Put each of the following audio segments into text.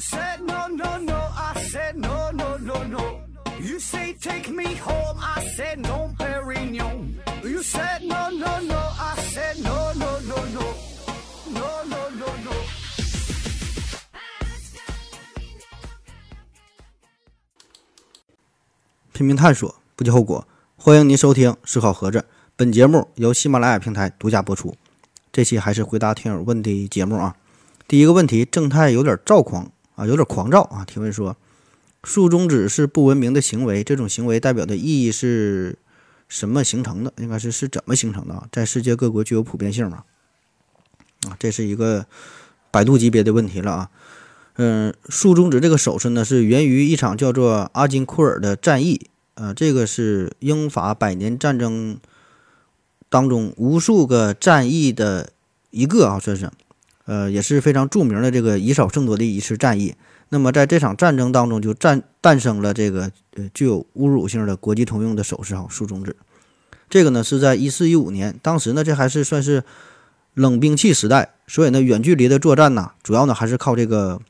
said no no no, I said no no no no. You say take me home, I said no, Perignon. You said no no no, I said no no no no, no no no no. 拼命探索，不计后果。欢迎您收听《思考盒子》，本节目由喜马拉雅平台独家播出。这期还是回答听友问的节目啊。第一个问题，正太有点躁狂啊，有点狂躁啊。提问说，竖中指是不文明的行为，这种行为代表的意义是什么形成的？应该是是怎么形成的啊？在世界各国具有普遍性吗？啊，这是一个百度级别的问题了啊。嗯，竖中指这个手势呢，是源于一场叫做阿金库尔的战役。呃，这个是英法百年战争当中无数个战役的一个啊，算是，呃，也是非常著名的这个以少胜多的一次战役。那么在这场战争当中，就诞诞生了这个呃具有侮辱性的国际通用的手势哈，竖中指。这个呢是在一四一五年，当时呢这还是算是冷兵器时代，所以呢远距离的作战呢，主要呢还是靠这个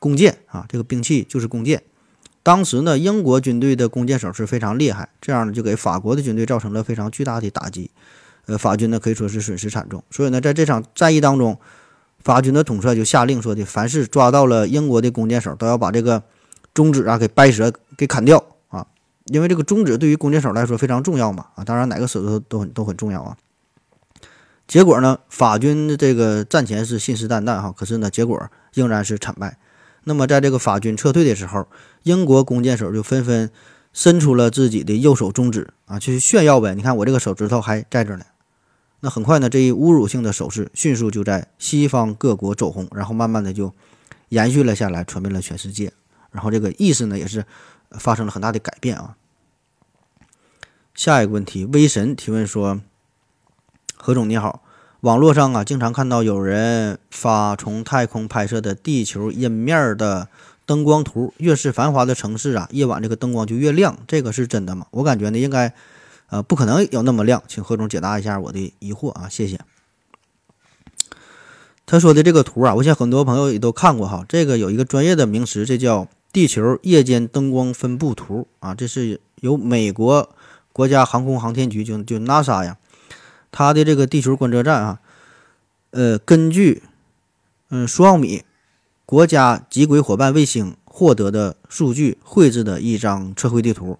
弓箭啊，这个兵器就是弓箭。当时呢，英国军队的弓箭手是非常厉害，这样呢就给法国的军队造成了非常巨大的打击，呃，法军呢可以说是损失惨重。所以呢，在这场战役当中，法军的统帅就下令说的，凡是抓到了英国的弓箭手，都要把这个中指啊给掰折、给砍掉啊，因为这个中指对于弓箭手来说非常重要嘛啊，当然哪个手指头都很都很重要啊。结果呢，法军的这个战前是信誓旦旦哈，可是呢，结果仍然是惨败。那么，在这个法军撤退的时候，英国弓箭手就纷纷伸出了自己的右手中指啊，去炫耀呗。你看我这个手指头还在这呢。那很快呢，这一侮辱性的手势迅速就在西方各国走红，然后慢慢的就延续了下来，传遍了全世界。然后这个意思呢，也是发生了很大的改变啊。下一个问题，威神提问说：“何总你好。”网络上啊，经常看到有人发从太空拍摄的地球阴面的灯光图，越是繁华的城市啊，夜晚这个灯光就越亮，这个是真的吗？我感觉呢，应该，呃，不可能有那么亮，请何总解答一下我的疑惑啊，谢谢。他说的这个图啊，我想很多朋友也都看过哈，这个有一个专业的名词，这叫地球夜间灯光分布图啊，这是由美国国家航空航天局就就 NASA 呀。它的这个地球观测站啊，呃，根据嗯数奥米国家极轨伙伴卫星获得的数据绘制的一张测绘地图。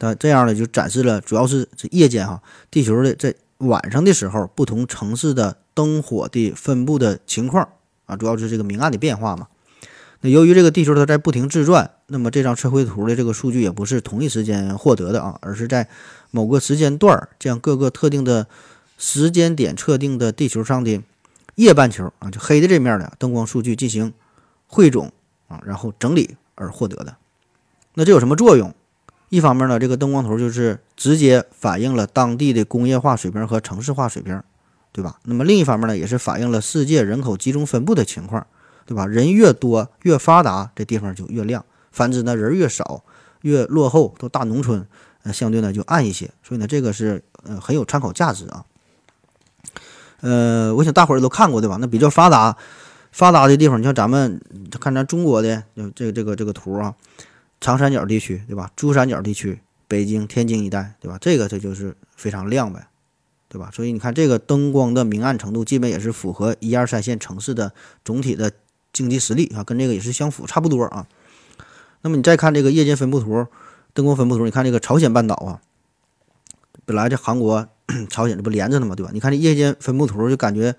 那这样呢，就展示了主要是这夜间哈地球的在晚上的时候不同城市的灯火的分布的情况啊，主要是这个明暗的变化嘛。那由于这个地球它在不停自转，那么这张测绘图的这个数据也不是同一时间获得的啊，而是在某个时间段儿，将各个特定的时间点测定的地球上的夜半球啊，就黑的这面的灯光数据进行汇总啊，然后整理而获得的。那这有什么作用？一方面呢，这个灯光头就是直接反映了当地的工业化水平和城市化水平，对吧？那么另一方面呢，也是反映了世界人口集中分布的情况。对吧？人越多越发达，这地方就越亮；反之呢，人越少越落后，都大农村，呃，相对呢就暗一些。所以呢，这个是呃很有参考价值啊。呃，我想大伙儿都看过对吧？那比较发达发达的地方，你像咱们看咱中国的这个这个这个图啊，长三角地区对吧？珠三角地区，北京、天津一带对吧？这个这就是非常亮呗，对吧？所以你看这个灯光的明暗程度，基本也是符合一二三线城市的总体的。经济实力啊，跟这个也是相符，差不多啊。那么你再看这个夜间分布图、灯光分布图，你看这个朝鲜半岛啊，本来这韩国、朝鲜这不连着呢嘛，对吧？你看这夜间分布图，就感觉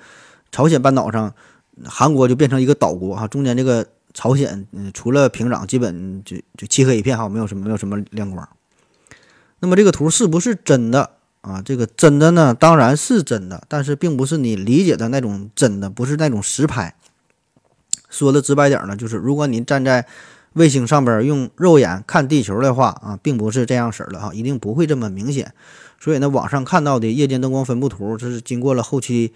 朝鲜半岛上韩国就变成一个岛国啊，中间这个朝鲜，嗯，除了平壤，基本就就漆黑一片哈，没有什么没有什么亮光。那么这个图是不是真的啊？这个真的呢，当然是真的，但是并不是你理解的那种真的，不是那种实拍。说的直白点呢，就是如果你站在卫星上边用肉眼看地球的话啊，并不是这样式儿的哈，一定不会这么明显。所以呢，网上看到的夜间灯光分布图，这是经过了后期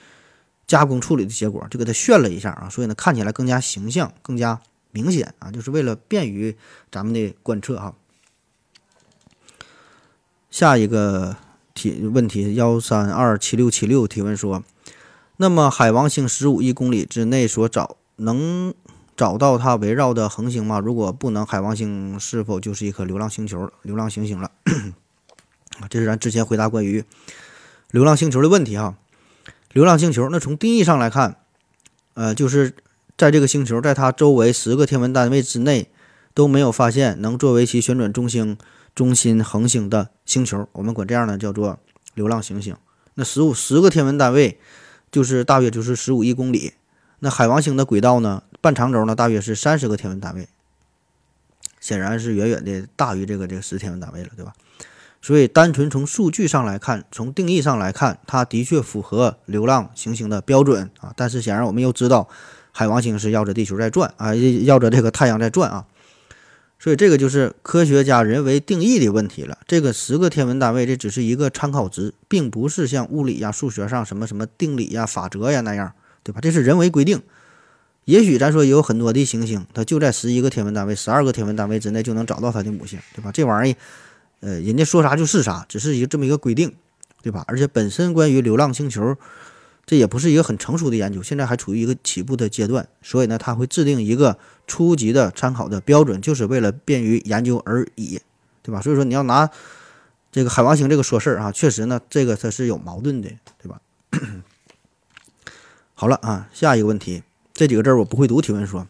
加工处理的结果，就给它炫了一下啊，所以呢，看起来更加形象、更加明显啊，就是为了便于咱们的观测哈。下一个提问题幺三二七六七六提问说，那么海王星十五亿公里之内所找能找到它围绕的恒星吗？如果不能，海王星是否就是一颗流浪星球、流浪行星了？啊，这是咱之前回答关于流浪星球的问题哈。流浪星球，那从定义上来看，呃，就是在这个星球，在它周围十个天文单位之内都没有发现能作为其旋转中心中心恒星的星球，我们管这样呢叫做流浪行星。那十五十个天文单位就是大约就是十五亿公里。那海王星的轨道呢，半长轴呢，大约是三十个天文单位，显然是远远的大于这个这个十天文单位了，对吧？所以，单纯从数据上来看，从定义上来看，它的确符合流浪行星的标准啊。但是，显然我们又知道，海王星是绕着地球在转啊，绕着这个太阳在转啊。所以，这个就是科学家人为定义的问题了。这个十个天文单位，这只是一个参考值，并不是像物理呀、数学上什么什么定理呀、法则呀那样，对吧？这是人为规定。也许咱说有很多的行星，它就在十一个天文单位、十二个天文单位之内就能找到它的母星，对吧？这玩意儿。呃，人家说啥就是啥，只是一个这么一个规定，对吧？而且本身关于流浪星球，这也不是一个很成熟的研究，现在还处于一个起步的阶段，所以呢，他会制定一个初级的参考的标准，就是为了便于研究而已，对吧？所以说你要拿这个海王星这个说事儿啊，确实呢，这个它是有矛盾的，对吧？好了啊，下一个问题，这几个字我不会读，提问说。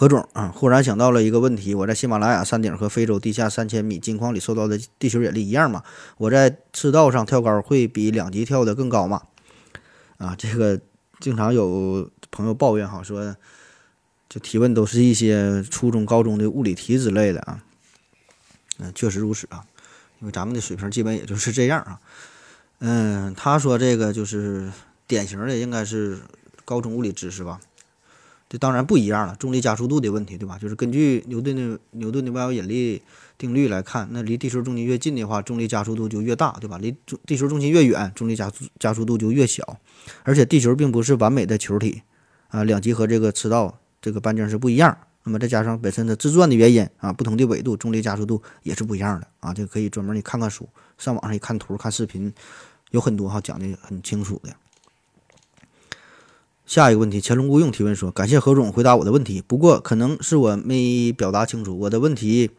何总啊，忽然想到了一个问题：我在喜马拉雅山顶和非洲地下三千米金矿里受到的地球引力一样吗？我在赤道上跳高会比两级跳的更高吗？啊，这个经常有朋友抱怨哈，说就提问都是一些初中、高中的物理题之类的啊。嗯，确实如此啊，因为咱们的水平基本也就是这样啊。嗯，他说这个就是典型的，应该是高中物理知识吧。这当然不一样了，重力加速度的问题，对吧？就是根据牛顿的牛顿的万有引力定律来看，那离地球中心越近的话，重力加速度就越大，对吧？离地球中心越远，重力加速加速度就越小。而且地球并不是完美的球体啊，两极和这个赤道这个半径是不一样。那么再加上本身的自转的原因啊，不同的纬度，重力加速度也是不一样的啊。这个可以专门你看看书，上网上一看图、看视频，有很多哈讲的很清楚的。下一个问题，乾隆勿用提问说：“感谢何总回答我的问题，不过可能是我没表达清楚。我的问题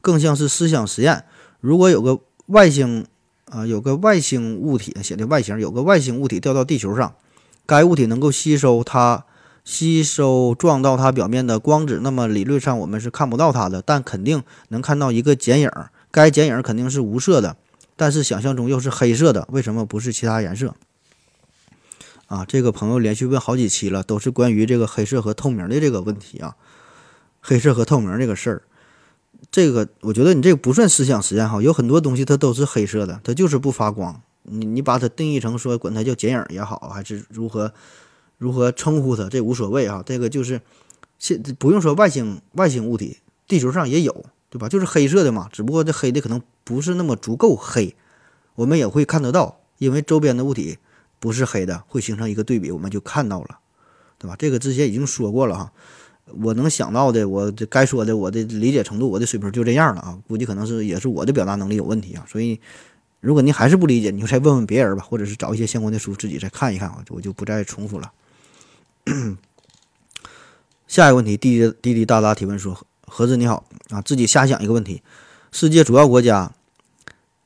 更像是思想实验。如果有个外星啊，有个外星物体写的外形，有个外星物体掉到地球上，该物体能够吸收它吸收撞到它表面的光子，那么理论上我们是看不到它的，但肯定能看到一个剪影。该剪影肯定是无色的，但是想象中又是黑色的，为什么不是其他颜色？”啊，这个朋友连续问好几期了，都是关于这个黑色和透明的这个问题啊。黑色和透明这个事儿，这个我觉得你这个不算思想实验哈。有很多东西它都是黑色的，它就是不发光。你你把它定义成说管它叫剪影也好，还是如何如何称呼它，这无所谓啊。这个就是现不用说外星外星物体，地球上也有，对吧？就是黑色的嘛，只不过这黑的可能不是那么足够黑，我们也会看得到，因为周边的物体。不是黑的，会形成一个对比，我们就看到了，对吧？这个之前已经说过了哈。我能想到的，我该说的，我的理解程度，我的水平就这样了啊。估计可能是也是我的表达能力有问题啊。所以，如果您还是不理解，你就再问问别人吧，或者是找一些相关的书自己再看一看啊。我就不再重复了。下一个问题，滴滴滴滴答答提问说：何子你好啊，自己瞎想一个问题，世界主要国家，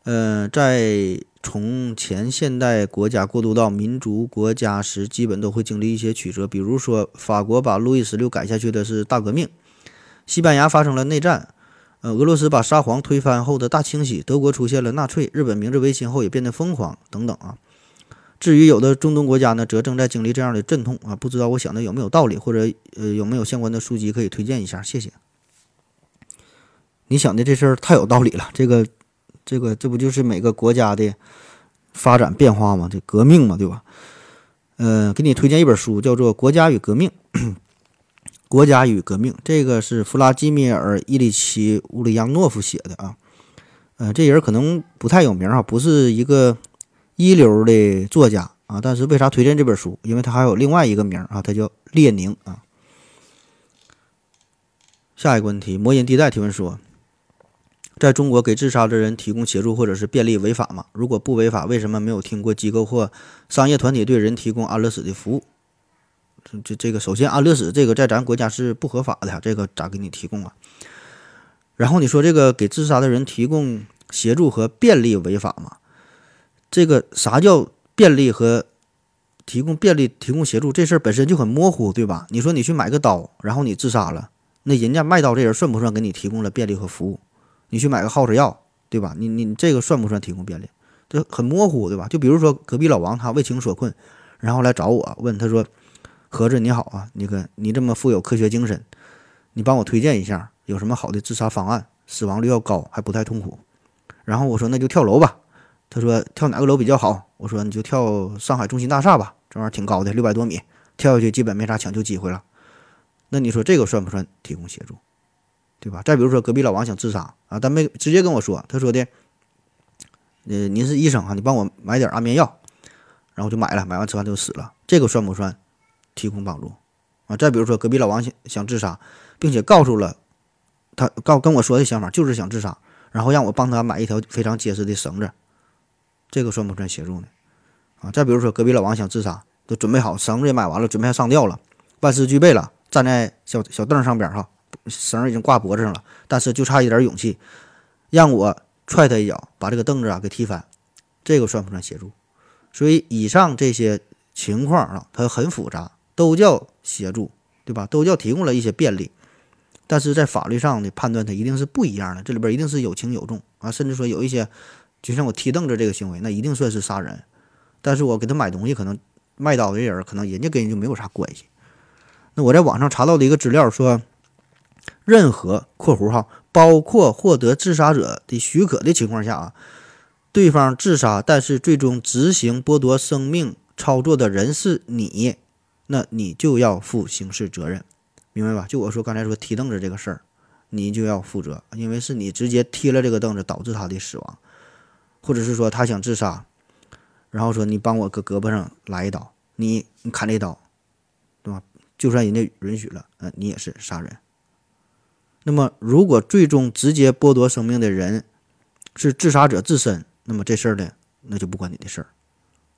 呃，在。从前现代国家过渡到民族国家时，基本都会经历一些曲折。比如说，法国把路易十六改下去的是大革命；西班牙发生了内战；呃，俄罗斯把沙皇推翻后的大清洗；德国出现了纳粹；日本明治维新后也变得疯狂等等啊。至于有的中东国家呢，则正在经历这样的阵痛啊。不知道我想的有没有道理，或者呃有没有相关的书籍可以推荐一下？谢谢。你想的这事儿太有道理了，这个。这个这不就是每个国家的发展变化吗？这革命嘛，对吧？呃，给你推荐一本书，叫做《国家与革命》。国家与革命，这个是弗拉基米尔·伊里奇·乌里扬诺夫写的啊。呃，这人可能不太有名啊，不是一个一流的作家啊。但是为啥推荐这本书？因为他还有另外一个名啊，他叫列宁啊。下一个问题，魔音地带提问说。在中国给自杀的人提供协助或者是便利违法吗？如果不违法，为什么没有听过机构或商业团体对人提供安乐死的服务？这这个首先安乐死这个在咱国家是不合法的，这个咋给你提供啊？然后你说这个给自杀的人提供协助和便利违法吗？这个啥叫便利和提供便利、提供协助这事儿本身就很模糊，对吧？你说你去买个刀，然后你自杀了，那人家卖刀这人算不算给你提供了便利和服务？你去买个耗子药，对吧？你你这个算不算提供便利？这很模糊，对吧？就比如说隔壁老王他为情所困，然后来找我问他说：“盒子你好啊，那个你这么富有科学精神，你帮我推荐一下有什么好的自杀方案，死亡率要高还不太痛苦。”然后我说：“那就跳楼吧。”他说：“跳哪个楼比较好？”我说：“你就跳上海中心大厦吧，这玩意儿挺高的，六百多米，跳下去基本没啥抢救机会了。”那你说这个算不算提供协助？对吧？再比如说隔壁老王想自杀啊，但没直接跟我说，他说的。呃，您是医生啊，你帮我买点安眠药，然后就买了，买完吃完就死了，这个算不算提供帮助啊？再比如说隔壁老王想想自杀，并且告诉了他告跟我说的想法就是想自杀，然后让我帮他买一条非常结实的绳子，这个算不算协助呢？啊？再比如说隔壁老王想自杀，都准备好绳子也买完了，准备上吊了，万事俱备了，站在小小凳上边哈，绳已经挂脖子上了，但是就差一点勇气，让我。踹他一脚，把这个凳子啊给踢翻，这个算不算协助？所以以上这些情况啊，它很复杂，都叫协助，对吧？都叫提供了一些便利，但是在法律上的判断它一定是不一样的，这里边一定是有轻有重啊，甚至说有一些，就像我踢凳子这个行为，那一定算是杀人，但是我给他买东西，可能卖刀的人可能人家跟人就没有啥关系。那我在网上查到的一个资料说，任何（括弧哈）。包括获得自杀者的许可的情况下啊，对方自杀，但是最终执行剥夺生命操作的人是你，那你就要负刑事责任，明白吧？就我说刚才说踢凳子这个事儿，你就要负责，因为是你直接踢了这个凳子导致他的死亡，或者是说他想自杀，然后说你帮我搁胳膊上来一刀，你你砍这刀，对吧？就算人家允许了，呃，你也是杀人。那么，如果最终直接剥夺生命的人是自杀者自身，那么这事儿呢，那就不关你的事儿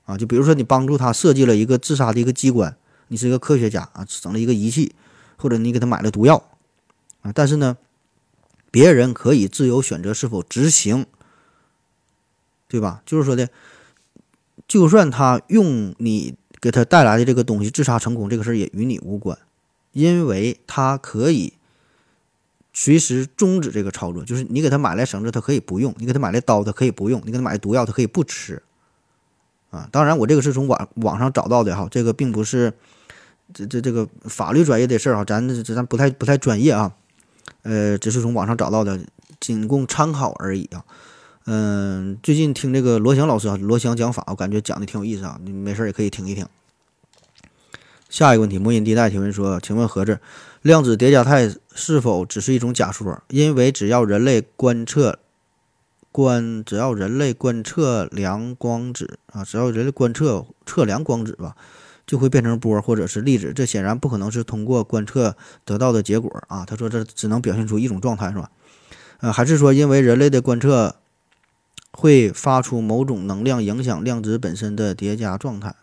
啊。就比如说，你帮助他设计了一个自杀的一个机关，你是一个科学家啊，整了一个仪器，或者你给他买了毒药啊，但是呢，别人可以自由选择是否执行，对吧？就是说的，就算他用你给他带来的这个东西自杀成功，这个事儿也与你无关，因为他可以。随时终止这个操作，就是你给他买来绳子，他可以不用；你给他买来刀，他可以不用；你给他买毒药，他可以不吃。啊，当然，我这个是从网网上找到的哈，这个并不是这这这个法律专业的事儿哈，咱这咱不太不太专业啊。呃，只是从网上找到的，仅供参考而已啊。嗯，最近听这个罗翔老师啊，罗翔讲法，我感觉讲的挺有意思啊，你没事也可以听一听。下一个问题，魔音地带提问说：“请问何子，量子叠加态是否只是一种假说？因为只要人类观测观，只要人类观测量光子啊，只要人类观测测量光子吧，就会变成波或者是粒子。这显然不可能是通过观测得到的结果啊。他说这只能表现出一种状态，是吧？呃，还是说因为人类的观测会发出某种能量，影响量子本身的叠加状态？”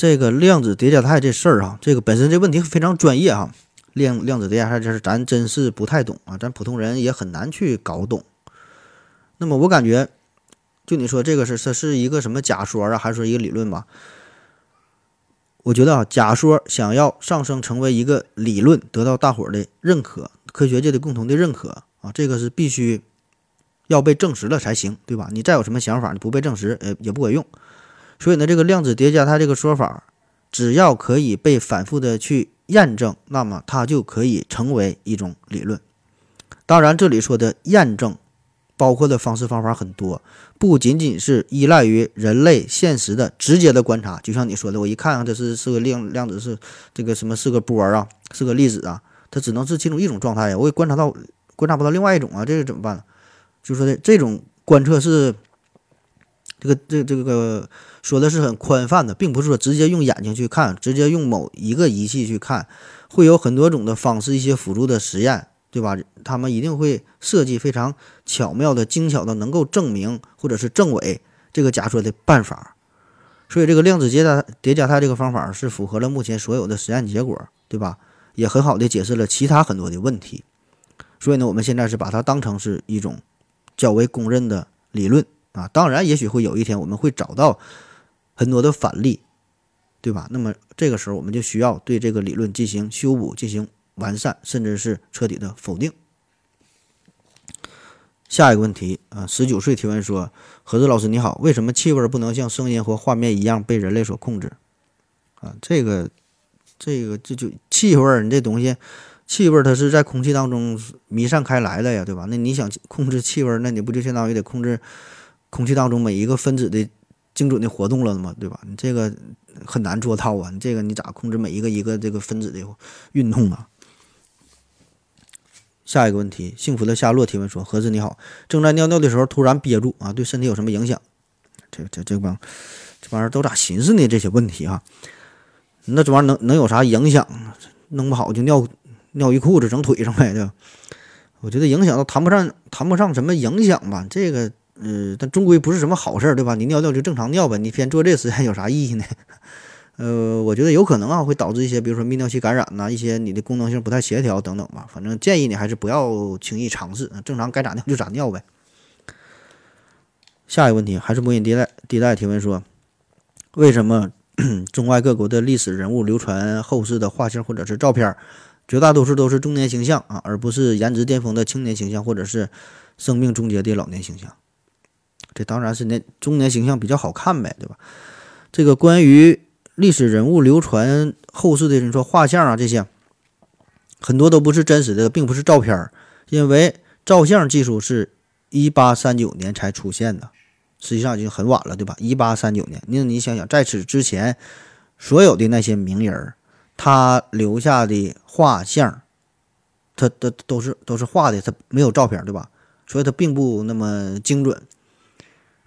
这个量子叠加态这事儿哈，这个本身这问题非常专业哈。量量子叠加态这事咱真是不太懂啊，咱普通人也很难去搞懂。那么我感觉，就你说这个是这是一个什么假说啊，还是说一个理论吧？我觉得啊，假说想要上升成为一个理论，得到大伙儿的认可，科学界的共同的认可啊，这个是必须要被证实了才行，对吧？你再有什么想法，你不被证实，呃，也不管用。所以呢，这个量子叠加它这个说法，只要可以被反复的去验证，那么它就可以成为一种理论。当然，这里说的验证，包括的方式方法很多，不仅仅是依赖于人类现实的直接的观察。就像你说的，我一看啊这是是个量量子是这个什么是个波啊，是个粒子啊，它只能是其中一种状态呀，我也观察到观察不到另外一种啊，这个怎么办呢？就说的这种观测是。这个这这个说的是很宽泛的，并不是说直接用眼睛去看，直接用某一个仪器去看，会有很多种的方式，一些辅助的实验，对吧？他们一定会设计非常巧妙的、精巧的，能够证明或者是证伪这个假说的办法。所以这个量子叠加叠加态这个方法是符合了目前所有的实验结果，对吧？也很好的解释了其他很多的问题。所以呢，我们现在是把它当成是一种较为公认的理论啊。当然，也许会有一天我们会找到很多的反例，对吧？那么这个时候我们就需要对这个理论进行修补、进行完善，甚至是彻底的否定。下一个问题啊，十九岁提问说：“何子老师你好，为什么气味不能像声音或画面一样被人类所控制？”啊，这个，这个这就气味，你这东西，气味它是在空气当中弥散开来的呀，对吧？那你想控制气味，那你不就相当于得控制空气当中每一个分子的精准的活动了吗？对吧？你这个很难做到啊，你这个你咋控制每一个一个这个分子的运动啊？下一个问题，幸福的夏洛提问说：“何子你好，正在尿尿的时候突然憋住啊，对身体有什么影响？”这这这帮这玩意儿都咋寻思呢？这些问题啊，那这玩意儿能能有啥影响？弄不好就尿尿一裤子整腿上呗，对吧？我觉得影响都谈不上谈不上什么影响吧。这个，呃，但终归不是什么好事儿，对吧？你尿尿就正常尿呗，你偏做这实验有啥意义呢？呃，我觉得有可能啊，会导致一些，比如说泌尿系感染呐，一些你的功能性不太协调等等吧。反正建议你还是不要轻易尝试，正常该咋尿就咋尿呗。下一个问题还是魔音地带地带提问说，为什么 中外各国的历史人物流传后世的画像或者是照片，绝大多数都是中年形象啊，而不是颜值巅峰的青年形象或者是生命终结的老年形象？这当然是那中年形象比较好看呗，对吧？这个关于。历史人物流传后世的，人说画像啊这些，很多都不是真实的，并不是照片儿，因为照相技术是一八三九年才出现的，实际上已经很晚了，对吧？一八三九年，那你想想，在此之前，所有的那些名人，他留下的画像，他都都是都是画的，他没有照片，对吧？所以他并不那么精准。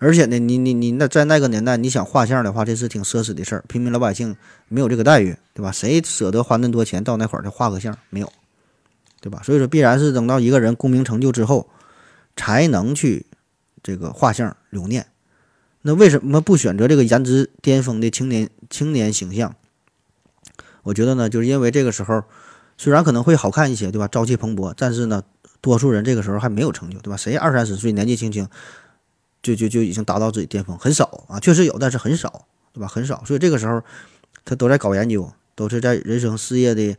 而且呢，你你你那在那个年代，你想画像的话，这是挺奢侈的事儿。平民老百姓没有这个待遇，对吧？谁舍得花那么多钱到那会儿去画个像？没有，对吧？所以说，必然是等到一个人功名成就之后，才能去这个画像留念。那为什么不选择这个颜值巅峰的青年青年形象？我觉得呢，就是因为这个时候虽然可能会好看一些，对吧？朝气蓬勃，但是呢，多数人这个时候还没有成就，对吧？谁二三十岁年纪轻轻？就就就已经达到自己巅峰，很少啊，确实有，但是很少，对吧？很少，所以这个时候他都在搞研究，都是在人生事业的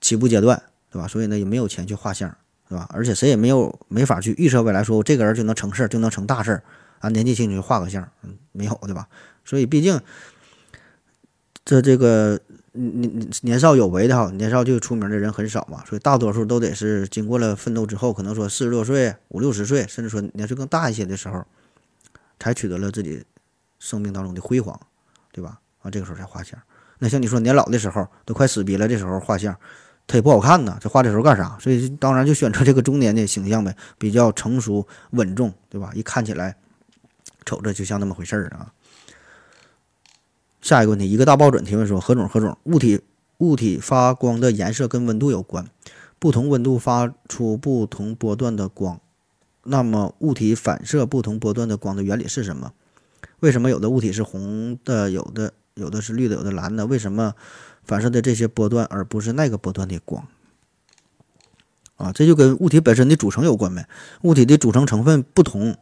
起步阶段，对吧？所以呢，也没有钱去画像，对吧？而且谁也没有没法去预测未来，说我这个人就能成事儿，就能成大事儿啊！年纪轻轻就画个像，嗯，没有，对吧？所以毕竟这这个年年少有为的哈，年少就出名的人很少嘛，所以大多数都得是经过了奋斗之后，可能说四十多岁、五六十岁，甚至说年岁更大一些的时候。才取得了自己生命当中的辉煌，对吧？啊，这个时候才画像。那像你说年老的时候都快死逼了，这时候画像，他也不好看呐。这画的时候干啥？所以当然就选择这个中年的形象呗，比较成熟稳重，对吧？一看起来瞅着就像那么回事儿啊。下一个问题，一个大抱枕提问说：何总，何总，物体物体发光的颜色跟温度有关，不同温度发出不同波段的光。那么物体反射不同波段的光的原理是什么？为什么有的物体是红的，有的有的是绿的，有的蓝的？为什么反射的这些波段而不是那个波段的光？啊，这就跟物体本身的组成有关呗。物体的组成成分不同，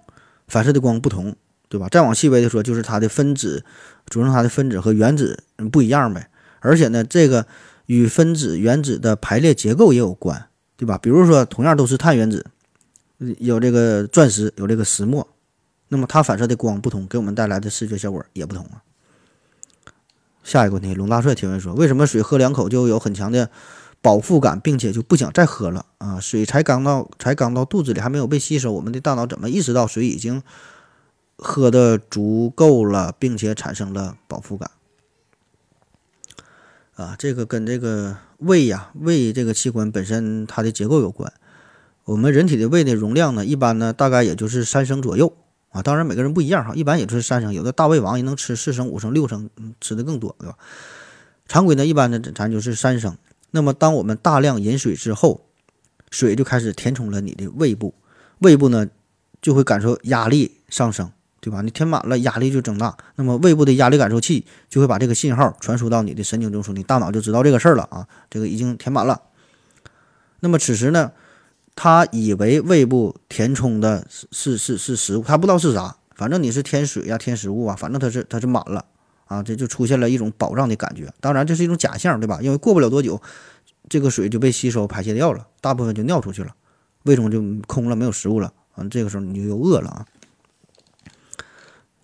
反射的光不同，对吧？再往细微的说，就是它的分子组成它的分子和原子不一样呗。而且呢，这个与分子原子的排列结构也有关，对吧？比如说，同样都是碳原子。有这个钻石，有这个石墨，那么它反射的光不同，给我们带来的视觉效果也不同啊。下一个问题，龙大帅提问说：为什么水喝两口就有很强的饱腹感，并且就不想再喝了啊？水才刚到，才刚到肚子里，还没有被吸收，我们的大脑怎么意识到水已经喝的足够了，并且产生了饱腹感？啊，这个跟这个胃呀，胃这个器官本身它的结构有关。我们人体的胃的容量呢，一般呢大概也就是三升左右啊。当然每个人不一样哈，一般也就是三升，有的大胃王也能吃四升、五升、六升，吃的更多，对吧？常规呢，一般呢咱就是三升。那么当我们大量饮水之后，水就开始填充了你的胃部，胃部呢就会感受压力上升对吧？你填满了，压力就增大，那么胃部的压力感受器就会把这个信号传输到你的神经中枢，你大脑就知道这个事儿了啊，这个已经填满了。那么此时呢，他以为胃部填充的是是是食物，他不知道是啥，反正你是添水呀、添食物啊，反正它是它是满了啊，这就出现了一种饱胀的感觉。当然这是一种假象，对吧？因为过不了多久，这个水就被吸收排泄掉了，大部分就尿出去了，胃中就空了，没有食物了啊，这个时候你就又饿了啊。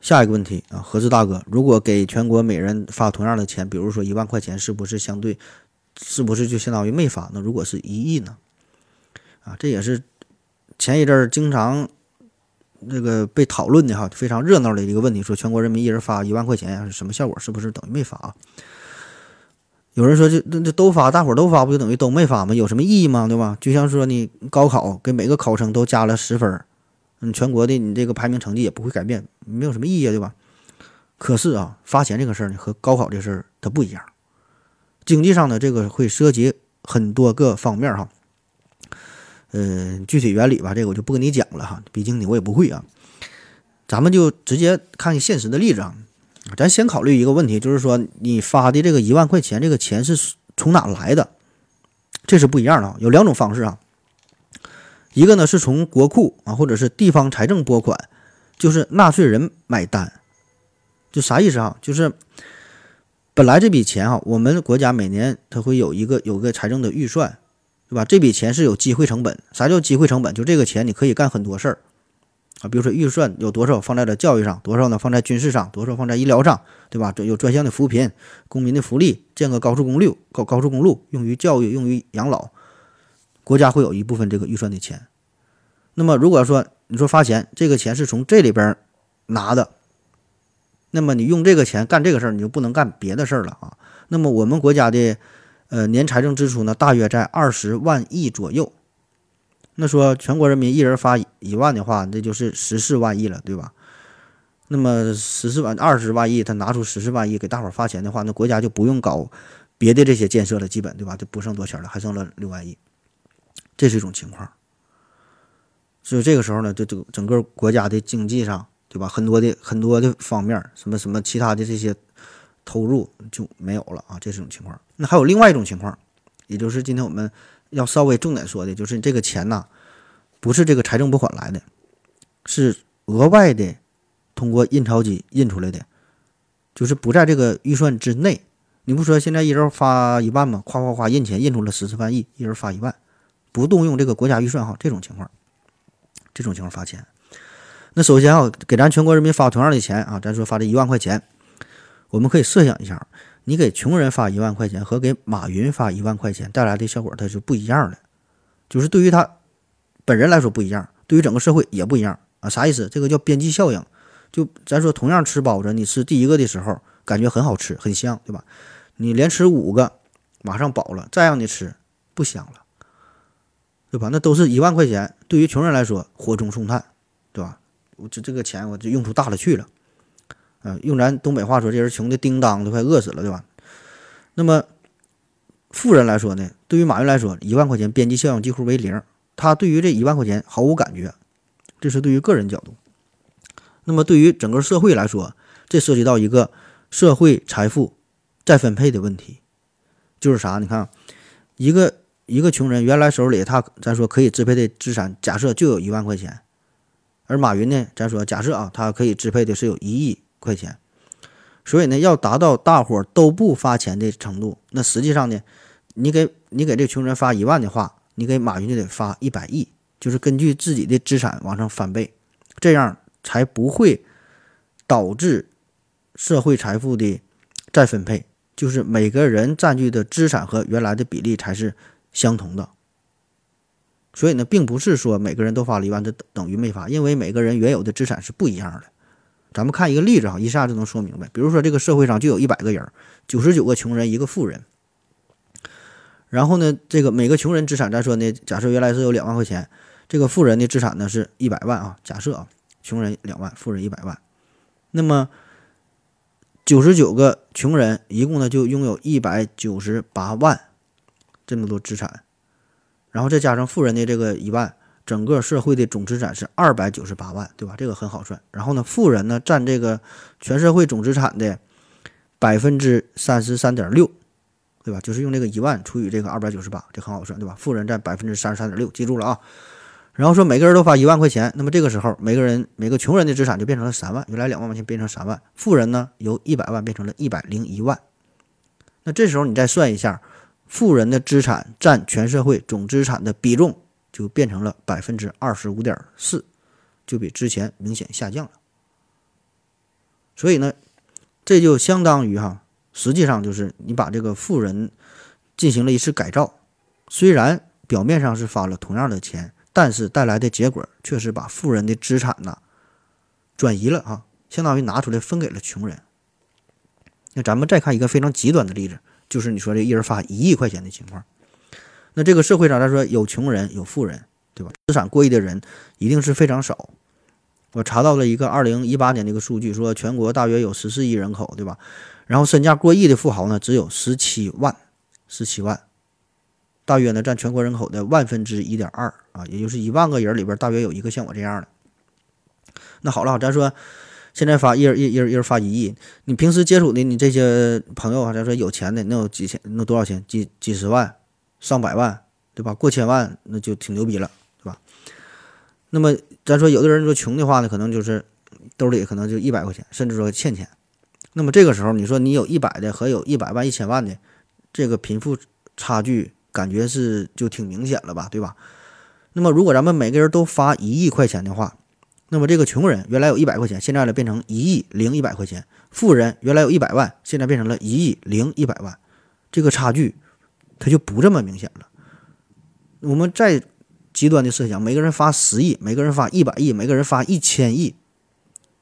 下一个问题啊，何志大哥，如果给全国每人发同样的钱，比如说一万块钱，是不是相对，是不是就相当于没发？那如果是一亿呢？啊，这也是前一阵儿经常这个被讨论的哈，非常热闹的一个问题，说全国人民一人发一万块钱是什么效果？是不是等于没发？有人说，这那这都发，大伙儿都发，不就等于都没发吗？有什么意义吗？对吧？就像说你高考给每个考生都加了十分儿。你全国的你这个排名成绩也不会改变，没有什么意义，对吧？可是啊，发钱这个事儿呢，和高考这事儿它不一样。经济上的，这个会涉及很多个方面哈。嗯，具体原理吧，这个我就不跟你讲了哈，毕竟你我也不会啊。咱们就直接看现实的例子啊。咱先考虑一个问题，就是说你发的这个一万块钱，这个钱是从哪来的？这是不一样的啊，有两种方式啊。一个呢是从国库啊，或者是地方财政拨款，就是纳税人买单，就啥意思啊？就是本来这笔钱哈，我们国家每年它会有一个有个财政的预算，对吧？这笔钱是有机会成本。啥叫机会成本？就这个钱你可以干很多事儿啊，比如说预算有多少放在了教育上，多少呢放在军事上，多少放在医疗上，对吧？有专项的扶贫、公民的福利，建个高速公路、高高速公路用于教育、用于养老。国家会有一部分这个预算的钱，那么如果说你说发钱，这个钱是从这里边拿的，那么你用这个钱干这个事儿，你就不能干别的事儿了啊。那么我们国家的呃年财政支出呢，大约在二十万亿左右。那说全国人民一人发一万的话，那就是十四万亿了，对吧？那么十四万二十万亿，他拿出十四万亿给大伙儿发钱的话，那国家就不用搞别的这些建设了，基本对吧？就不剩多钱了，还剩了六万亿。这是一种情况，所以这个时候呢，就整整个国家的经济上，对吧？很多的很多的方面，什么什么其他的这些投入就没有了啊，这是种情况。那还有另外一种情况，也就是今天我们要稍微重点说的，就是这个钱呐，不是这个财政拨款来的，是额外的通过印钞机印出来的，就是不在这个预算之内。你不说现在一人发一万吗？夸夸夸印钱印出了十四万亿，一人发一万。不动用这个国家预算哈，这种情况，这种情况发钱。那首先啊，给咱全国人民发同样的钱啊，咱说发这一万块钱，我们可以设想一下，你给穷人发一万块钱和给马云发一万块钱带来的效果，它是不一样的。就是对于他本人来说不一样，对于整个社会也不一样啊。啥意思？这个叫边际效应。就咱说同样吃包子，你吃第一个的时候感觉很好吃，很香，对吧？你连吃五个，马上饱了，再让你吃不香了。对吧？那都是一万块钱，对于穷人来说火中送炭，对吧？我这这个钱我就用处大了去了，啊，用咱东北话说，这人穷的叮当都快饿死了，对吧？那么富人来说呢？对于马云来说，一万块钱边际效应几乎为零，他对于这一万块钱毫无感觉，这是对于个人角度。那么对于整个社会来说，这涉及到一个社会财富再分配的问题，就是啥？你看一个。一个穷人原来手里他咱说可以支配的资产，假设就有一万块钱，而马云呢，咱说假设啊，他可以支配的是有一亿块钱，所以呢，要达到大伙都不发钱的程度，那实际上呢，你给你给这穷人发一万的话，你给马云就得发一百亿，就是根据自己的资产往上翻倍，这样才不会导致社会财富的再分配，就是每个人占据的资产和原来的比例才是。相同的，所以呢，并不是说每个人都发了一万，就等于没发，因为每个人原有的资产是不一样的。咱们看一个例子哈，一下就能说明白。比如说，这个社会上就有一百个人，九十九个穷人，一个富人。然后呢，这个每个穷人资产，咱说呢，假设原来是有两万块钱，这个富人的资产呢是一百万啊。假设啊，穷人两万，富人一百万，那么九十九个穷人一共呢就拥有一百九十八万。这么多资产，然后再加上富人的这个一万，整个社会的总资产是二百九十八万，对吧？这个很好算。然后呢，富人呢占这个全社会总资产的百分之三十三点六，对吧？就是用这个一万除以这个二百九十八，这很好算，对吧？富人占百分之三十三点六，记住了啊。然后说每个人都发一万块钱，那么这个时候每个人每个穷人的资产就变成了三万，原来两万块钱变成三万，富人呢由一百万变成了一百零一万。那这时候你再算一下，富人的资产占全社会总资产的比重。就变成了百分之二十五点四，就比之前明显下降了。所以呢，这就相当于哈，实际上就是你把这个富人进行了一次改造，虽然表面上是发了同样的钱，但是带来的结果却是把富人的资产呐转移了啊，相当于拿出来分给了穷人。那咱们再看一个非常极端的例子，就是你说这一人发一亿块钱的情况。那这个社会上来说，有穷人，有富人，对吧？资产过亿的人一定是非常少。我查到了一个二零一八年的一个数据，说全国大约有十四亿人口，对吧？然后身价过亿的富豪呢，只有十七万，十七万，大约呢占全国人口的万分之一点二啊，也就是一万个人里边，大约有一个像我这样的。那好了，咱说现在发一人一一人一人发一亿，你平时接触的你这些朋友啊，咱说有钱的，能有几千，能多少钱？几几十万？上百万，对吧？过千万那就挺牛逼了，对吧？那么咱说有的人说穷的话呢，可能就是兜里可能就一百块钱，甚至说欠钱。那么这个时候，你说你有一百的和有一百万、一千万的，这个贫富差距感觉是就挺明显了吧，对吧？那么如果咱们每个人都发一亿块钱的话，那么这个穷人原来有一百块钱，现在呢变成一亿零一百块钱；富人原来有一百万，现在变成了一亿零一百万，这个差距。它就不这么明显了。我们再极端的设想，每个人发十亿，每个人发一百亿，每个人发一千亿，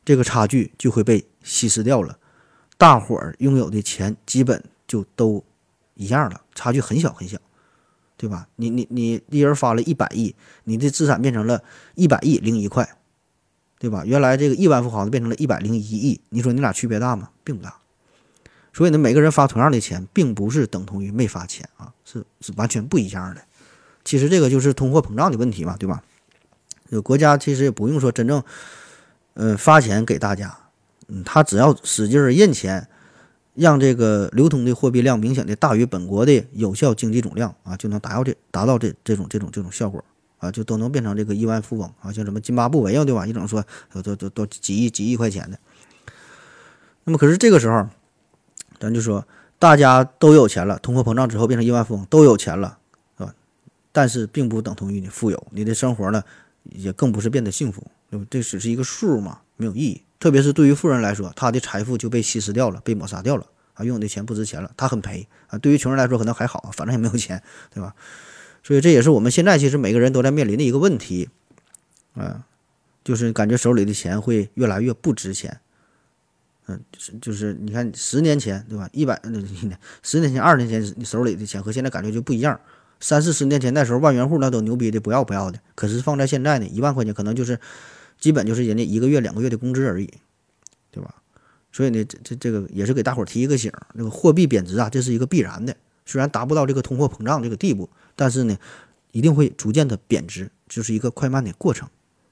这个差距就会被稀释掉了。大伙儿拥有的钱基本就都一样了，差距很小很小，对吧？你你你一人发了一百亿，你的资产变成了一百亿零一块，对吧？原来这个亿万富豪变成了一百零一亿，你说你俩区别大吗？并不大。所以呢，每个人发同样的钱，并不是等同于没发钱啊，是是完全不一样的。其实这个就是通货膨胀的问题嘛，对吧？有国家其实也不用说真正，呃，发钱给大家，嗯，他只要使劲印钱，让这个流通的货币量明显的大于本国的有效经济总量啊，就能达到这达到这这种这种这种效果啊，就都能变成这个亿万富翁啊，像什么津巴布韦啊，对吧？一整说都都都几亿几亿块钱的。那么可是这个时候。咱就说，大家都有钱了，通货膨胀之后变成亿万富翁，都有钱了，是吧？但是并不等同于你富有，你的生活呢，也更不是变得幸福，对吧？这只是一个数嘛，没有意义。特别是对于富人来说，他的财富就被稀释掉了，被抹杀掉了啊，用的钱不值钱了，他很赔啊。对于穷人来说，可能还好，反正也没有钱，对吧？所以这也是我们现在其实每个人都在面临的一个问题，啊，就是感觉手里的钱会越来越不值钱。嗯，就是就是，你看十年前对吧？一百那十年前、二十年前，你手里的钱和现在感觉就不一样。三四十年前那时候，万元户那都牛逼的不要不要的。可是放在现在呢，一万块钱可能就是基本就是人家一个月、两个月的工资而已，对吧？所以呢，这这这个也是给大伙儿提一个醒儿：那个货币贬值啊，这是一个必然的。虽然达不到这个通货膨胀这个地步，但是呢，一定会逐渐的贬值，就是一个快慢的过程。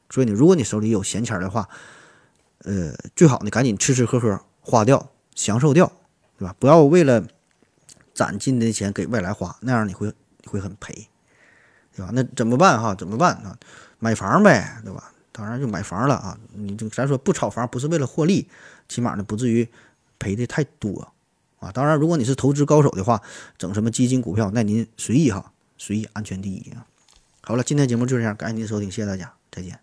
所以呢，如果你手里有闲钱的话，呃，最好呢，赶紧吃吃喝喝花掉，享受掉，对吧？不要为了攒进的钱给未来花，那样你会会很赔，对吧？那怎么办哈？怎么办啊？买房呗，对吧？当然就买房了啊！你就咱说不炒房不是为了获利，起码呢不至于赔的太多啊。当然，如果你是投资高手的话，整什么基金股票，那您随意哈，随意，安全第一啊。好了，今天节目就这样，感谢您的收听，谢谢大家，再见。